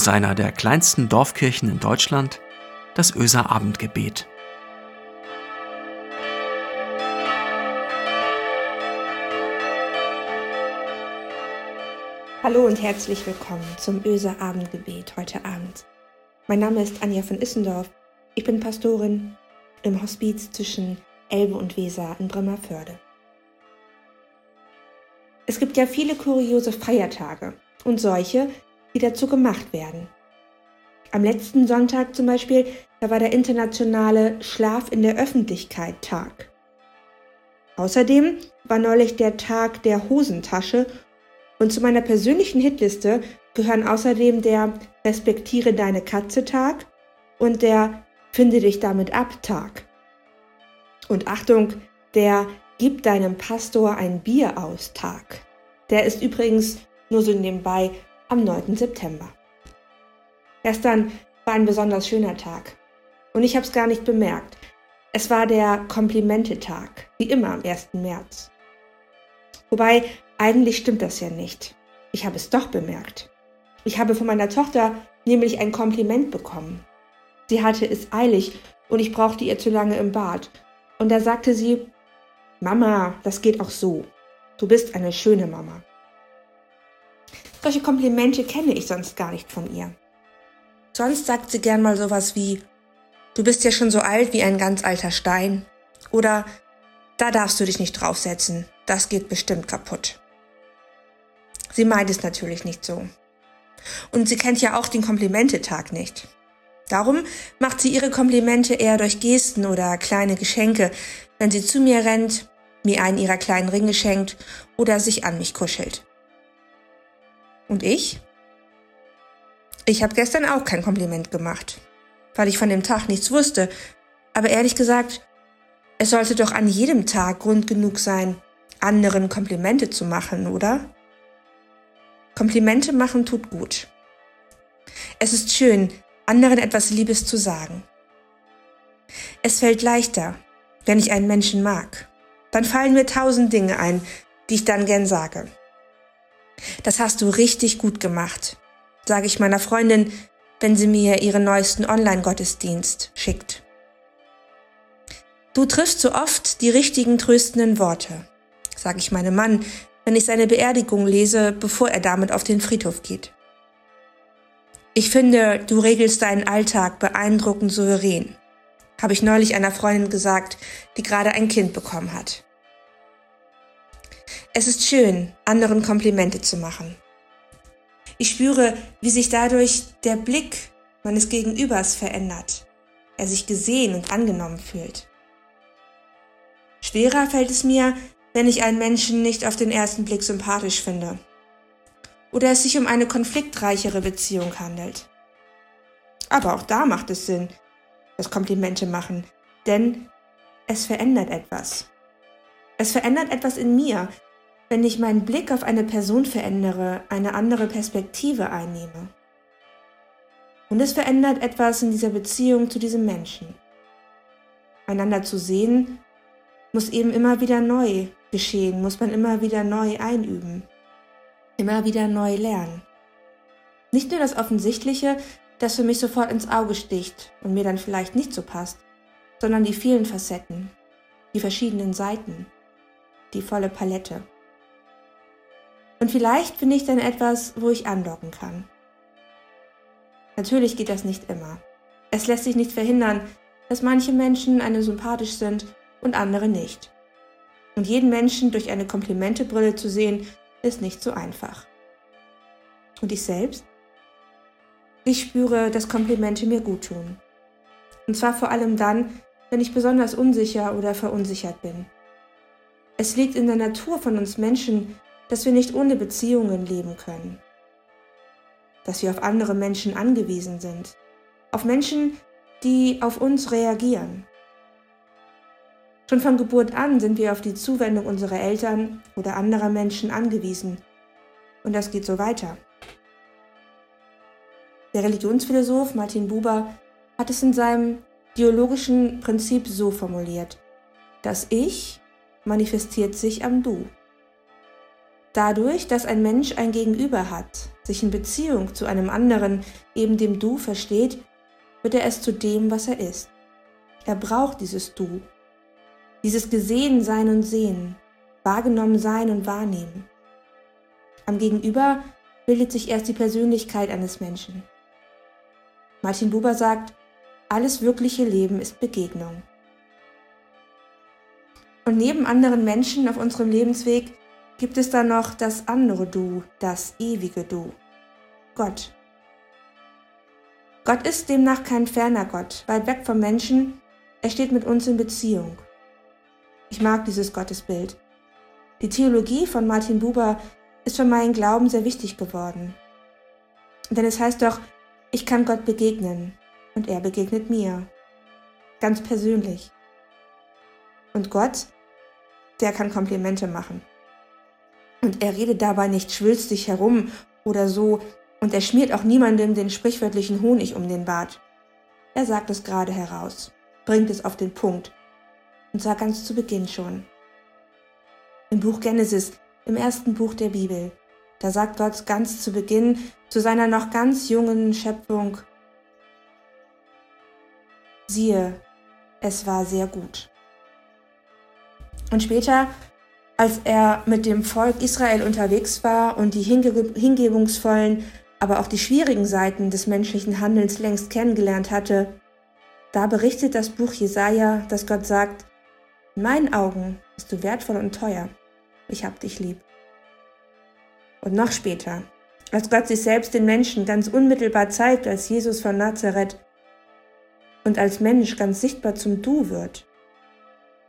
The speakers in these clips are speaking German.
aus einer der kleinsten Dorfkirchen in Deutschland, das Öser Abendgebet. Hallo und herzlich willkommen zum Öser Abendgebet heute Abend. Mein Name ist Anja von Issendorf. Ich bin Pastorin im Hospiz zwischen Elbe und Weser in Bremerförde. Es gibt ja viele kuriose Feiertage und solche, die dazu gemacht werden. Am letzten Sonntag zum Beispiel, da war der internationale Schlaf in der Öffentlichkeit Tag. Außerdem war neulich der Tag der Hosentasche und zu meiner persönlichen Hitliste gehören außerdem der Respektiere deine Katze Tag und der Finde dich damit ab Tag. Und Achtung, der Gib deinem Pastor ein Bier aus Tag. Der ist übrigens nur so nebenbei am 9. September. Gestern war ein besonders schöner Tag. Und ich habe es gar nicht bemerkt. Es war der Komplimente-Tag, wie immer am 1. März. Wobei, eigentlich stimmt das ja nicht. Ich habe es doch bemerkt. Ich habe von meiner Tochter nämlich ein Kompliment bekommen. Sie hatte es eilig und ich brauchte ihr zu lange im Bad. Und da sagte sie, Mama, das geht auch so. Du bist eine schöne Mama. Solche Komplimente kenne ich sonst gar nicht von ihr. Sonst sagt sie gern mal sowas wie, du bist ja schon so alt wie ein ganz alter Stein. Oder, da darfst du dich nicht draufsetzen, das geht bestimmt kaputt. Sie meint es natürlich nicht so. Und sie kennt ja auch den Komplimentetag nicht. Darum macht sie ihre Komplimente eher durch Gesten oder kleine Geschenke, wenn sie zu mir rennt, mir einen ihrer kleinen Ringe schenkt oder sich an mich kuschelt. Und ich? Ich habe gestern auch kein Kompliment gemacht, weil ich von dem Tag nichts wusste, aber ehrlich gesagt, es sollte doch an jedem Tag Grund genug sein, anderen Komplimente zu machen, oder? Komplimente machen tut gut. Es ist schön, anderen etwas Liebes zu sagen. Es fällt leichter, wenn ich einen Menschen mag dann fallen mir tausend Dinge ein, die ich dann gern sage. Das hast du richtig gut gemacht, sage ich meiner Freundin, wenn sie mir ihren neuesten Online-Gottesdienst schickt. Du triffst so oft die richtigen tröstenden Worte, sage ich meinem Mann, wenn ich seine Beerdigung lese, bevor er damit auf den Friedhof geht. Ich finde, du regelst deinen Alltag beeindruckend souverän habe ich neulich einer Freundin gesagt, die gerade ein Kind bekommen hat. Es ist schön, anderen Komplimente zu machen. Ich spüre, wie sich dadurch der Blick meines Gegenübers verändert, er sich gesehen und angenommen fühlt. Schwerer fällt es mir, wenn ich einen Menschen nicht auf den ersten Blick sympathisch finde oder es sich um eine konfliktreichere Beziehung handelt. Aber auch da macht es Sinn, das Komplimente machen, denn es verändert etwas. Es verändert etwas in mir, wenn ich meinen Blick auf eine Person verändere, eine andere Perspektive einnehme. Und es verändert etwas in dieser Beziehung zu diesem Menschen. Einander zu sehen, muss eben immer wieder neu geschehen, muss man immer wieder neu einüben, immer wieder neu lernen. Nicht nur das Offensichtliche, das für mich sofort ins Auge sticht und mir dann vielleicht nicht so passt, sondern die vielen Facetten, die verschiedenen Seiten, die volle Palette. Und vielleicht finde ich dann etwas, wo ich andocken kann. Natürlich geht das nicht immer. Es lässt sich nicht verhindern, dass manche Menschen eine sympathisch sind und andere nicht. Und jeden Menschen durch eine Komplimentebrille zu sehen, ist nicht so einfach. Und ich selbst? Ich spüre, dass Komplimente mir gut tun. Und zwar vor allem dann, wenn ich besonders unsicher oder verunsichert bin. Es liegt in der Natur von uns Menschen, dass wir nicht ohne Beziehungen leben können. Dass wir auf andere Menschen angewiesen sind. Auf Menschen, die auf uns reagieren. Schon von Geburt an sind wir auf die Zuwendung unserer Eltern oder anderer Menschen angewiesen. Und das geht so weiter. Der Religionsphilosoph Martin Buber hat es in seinem dialogischen Prinzip so formuliert. Das Ich manifestiert sich am Du. Dadurch, dass ein Mensch ein Gegenüber hat, sich in Beziehung zu einem anderen, eben dem Du, versteht, wird er es zu dem, was er ist. Er braucht dieses Du, dieses Gesehen sein und Sehen, wahrgenommen sein und wahrnehmen. Am Gegenüber bildet sich erst die Persönlichkeit eines Menschen. Martin Buber sagt, alles wirkliche Leben ist Begegnung. Und neben anderen Menschen auf unserem Lebensweg gibt es dann noch das andere Du, das ewige Du, Gott. Gott ist demnach kein ferner Gott, weit weg vom Menschen, er steht mit uns in Beziehung. Ich mag dieses Gottesbild. Die Theologie von Martin Buber ist für meinen Glauben sehr wichtig geworden. Denn es heißt doch, ich kann Gott begegnen und er begegnet mir. Ganz persönlich. Und Gott, der kann Komplimente machen. Und er redet dabei nicht schwülstig herum oder so, und er schmiert auch niemandem den sprichwörtlichen Honig um den Bart. Er sagt es gerade heraus, bringt es auf den Punkt, und zwar ganz zu Beginn schon. Im Buch Genesis, im ersten Buch der Bibel, da sagt Gott ganz zu Beginn zu seiner noch ganz jungen Schöpfung, siehe, es war sehr gut. Und später, als er mit dem Volk Israel unterwegs war und die hinge hingebungsvollen, aber auch die schwierigen Seiten des menschlichen Handelns längst kennengelernt hatte, da berichtet das Buch Jesaja, dass Gott sagt, in meinen Augen bist du wertvoll und teuer. Ich hab dich lieb. Und noch später, als Gott sich selbst den Menschen ganz unmittelbar zeigt als Jesus von Nazareth und als Mensch ganz sichtbar zum Du wird,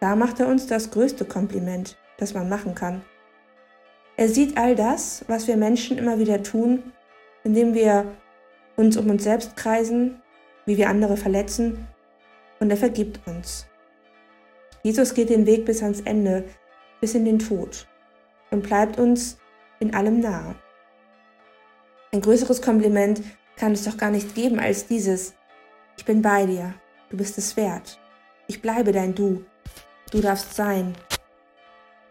da macht er uns das größte Kompliment, das man machen kann. Er sieht all das, was wir Menschen immer wieder tun, indem wir uns um uns selbst kreisen, wie wir andere verletzen, und er vergibt uns. Jesus geht den Weg bis ans Ende, bis in den Tod und bleibt uns in allem nahe. Ein größeres Kompliment kann es doch gar nicht geben als dieses. Ich bin bei dir, du bist es wert. Ich bleibe dein Du. Du darfst sein,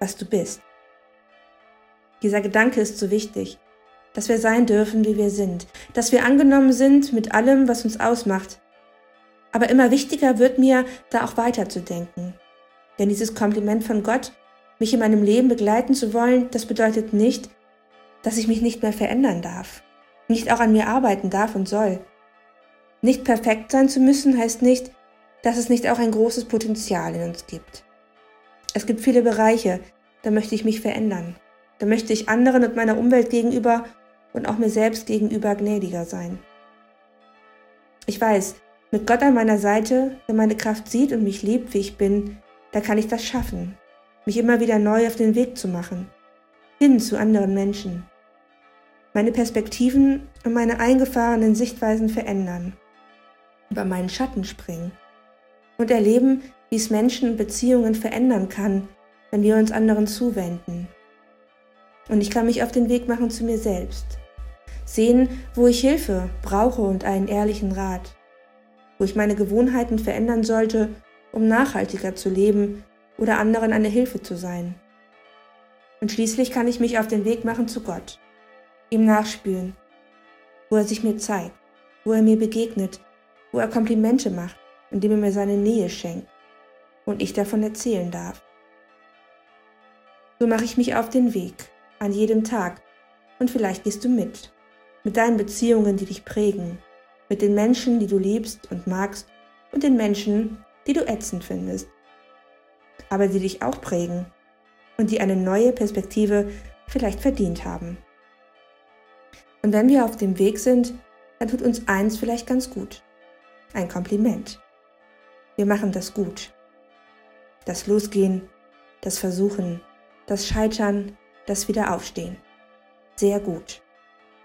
was du bist. Dieser Gedanke ist so wichtig, dass wir sein dürfen, wie wir sind, dass wir angenommen sind mit allem, was uns ausmacht. Aber immer wichtiger wird mir, da auch weiterzudenken, denn dieses Kompliment von Gott, mich in meinem Leben begleiten zu wollen, das bedeutet nicht, dass ich mich nicht mehr verändern darf, nicht auch an mir arbeiten darf und soll. Nicht perfekt sein zu müssen heißt nicht, dass es nicht auch ein großes Potenzial in uns gibt. Es gibt viele Bereiche, da möchte ich mich verändern. Da möchte ich anderen und meiner Umwelt gegenüber und auch mir selbst gegenüber gnädiger sein. Ich weiß, mit Gott an meiner Seite, der meine Kraft sieht und mich liebt, wie ich bin, da kann ich das schaffen, mich immer wieder neu auf den Weg zu machen, hin zu anderen Menschen. Meine Perspektiven und meine eingefahrenen Sichtweisen verändern, über meinen Schatten springen und erleben, wie es Menschen und Beziehungen verändern kann, wenn wir uns anderen zuwenden. Und ich kann mich auf den Weg machen zu mir selbst, sehen, wo ich Hilfe brauche und einen ehrlichen Rat, wo ich meine Gewohnheiten verändern sollte um nachhaltiger zu leben oder anderen eine Hilfe zu sein. Und schließlich kann ich mich auf den Weg machen zu Gott, ihm nachspüren, wo er sich mir zeigt, wo er mir begegnet, wo er Komplimente macht, indem er mir seine Nähe schenkt und ich davon erzählen darf. So mache ich mich auf den Weg, an jedem Tag, und vielleicht gehst du mit, mit deinen Beziehungen, die dich prägen, mit den Menschen, die du liebst und magst, und den Menschen, die du ätzend findest, aber die dich auch prägen und die eine neue Perspektive vielleicht verdient haben. Und wenn wir auf dem Weg sind, dann tut uns eins vielleicht ganz gut. Ein Kompliment. Wir machen das gut. Das Losgehen, das Versuchen, das Scheitern, das Wiederaufstehen. Sehr gut.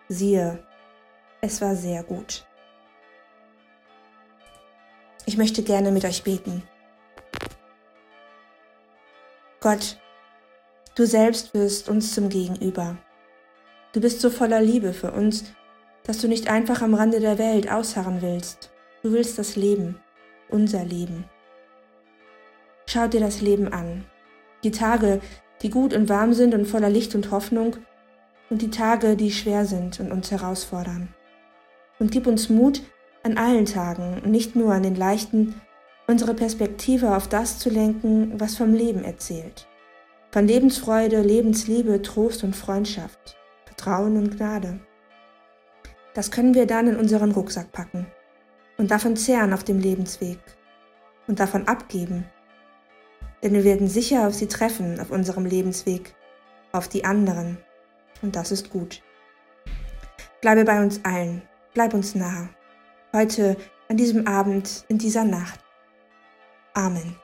Siehe, es war sehr gut. Ich möchte gerne mit euch beten. Gott, du selbst wirst uns zum Gegenüber. Du bist so voller Liebe für uns, dass du nicht einfach am Rande der Welt ausharren willst. Du willst das Leben, unser Leben. Schau dir das Leben an. Die Tage, die gut und warm sind und voller Licht und Hoffnung, und die Tage, die schwer sind und uns herausfordern. Und gib uns Mut, an allen Tagen nicht nur an den leichten, unsere Perspektive auf das zu lenken, was vom Leben erzählt. Von Lebensfreude, Lebensliebe, Trost und Freundschaft, Vertrauen und Gnade. Das können wir dann in unseren Rucksack packen und davon zehren auf dem Lebensweg und davon abgeben. Denn wir werden sicher auf sie treffen auf unserem Lebensweg, auf die anderen. Und das ist gut. Bleibe bei uns allen, bleib uns nahe. Heute, an diesem Abend, in dieser Nacht. Amen.